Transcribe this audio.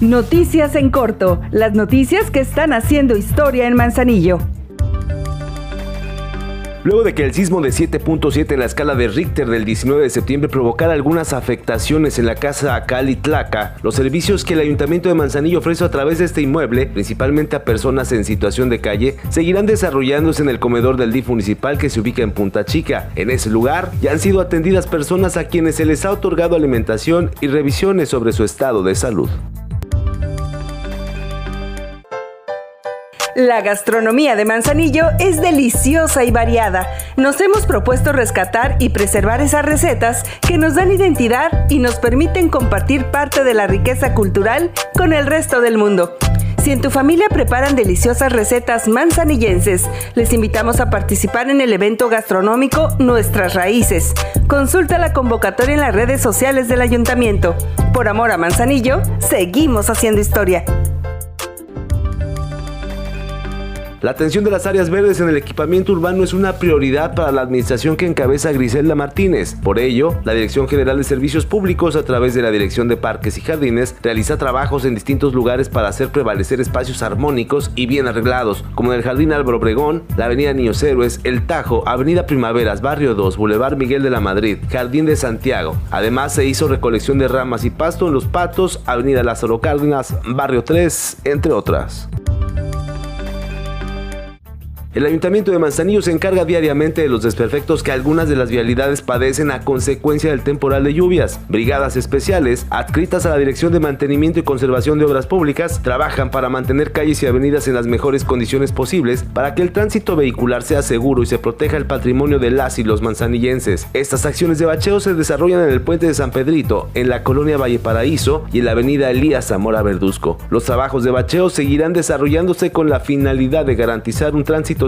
Noticias en corto, las noticias que están haciendo historia en Manzanillo. Luego de que el sismo de 7.7 en la escala de Richter del 19 de septiembre provocara algunas afectaciones en la casa Calitlaca, los servicios que el Ayuntamiento de Manzanillo ofrece a través de este inmueble, principalmente a personas en situación de calle, seguirán desarrollándose en el comedor del DIF municipal que se ubica en Punta Chica. En ese lugar ya han sido atendidas personas a quienes se les ha otorgado alimentación y revisiones sobre su estado de salud. La gastronomía de Manzanillo es deliciosa y variada. Nos hemos propuesto rescatar y preservar esas recetas que nos dan identidad y nos permiten compartir parte de la riqueza cultural con el resto del mundo. Si en tu familia preparan deliciosas recetas manzanillenses, les invitamos a participar en el evento gastronómico Nuestras Raíces. Consulta la convocatoria en las redes sociales del ayuntamiento. Por amor a Manzanillo, seguimos haciendo historia. La atención de las áreas verdes en el equipamiento urbano es una prioridad para la administración que encabeza Griselda Martínez. Por ello, la Dirección General de Servicios Públicos, a través de la Dirección de Parques y Jardines, realiza trabajos en distintos lugares para hacer prevalecer espacios armónicos y bien arreglados, como en el Jardín Álvaro Obregón, la Avenida Niños Héroes, El Tajo, Avenida Primaveras, Barrio 2, Boulevard Miguel de la Madrid, Jardín de Santiago. Además, se hizo recolección de ramas y pasto en Los Patos, Avenida Lázaro Cárdenas, Barrio 3, entre otras. El Ayuntamiento de Manzanillo se encarga diariamente de los desperfectos que algunas de las vialidades padecen a consecuencia del temporal de lluvias. Brigadas especiales, adscritas a la Dirección de Mantenimiento y Conservación de Obras Públicas, trabajan para mantener calles y avenidas en las mejores condiciones posibles para que el tránsito vehicular sea seguro y se proteja el patrimonio de las y los manzanillenses. Estas acciones de bacheo se desarrollan en el puente de San Pedrito, en la colonia Valle Paraíso y en la avenida Elías Zamora Verduzco. Los trabajos de bacheo seguirán desarrollándose con la finalidad de garantizar un tránsito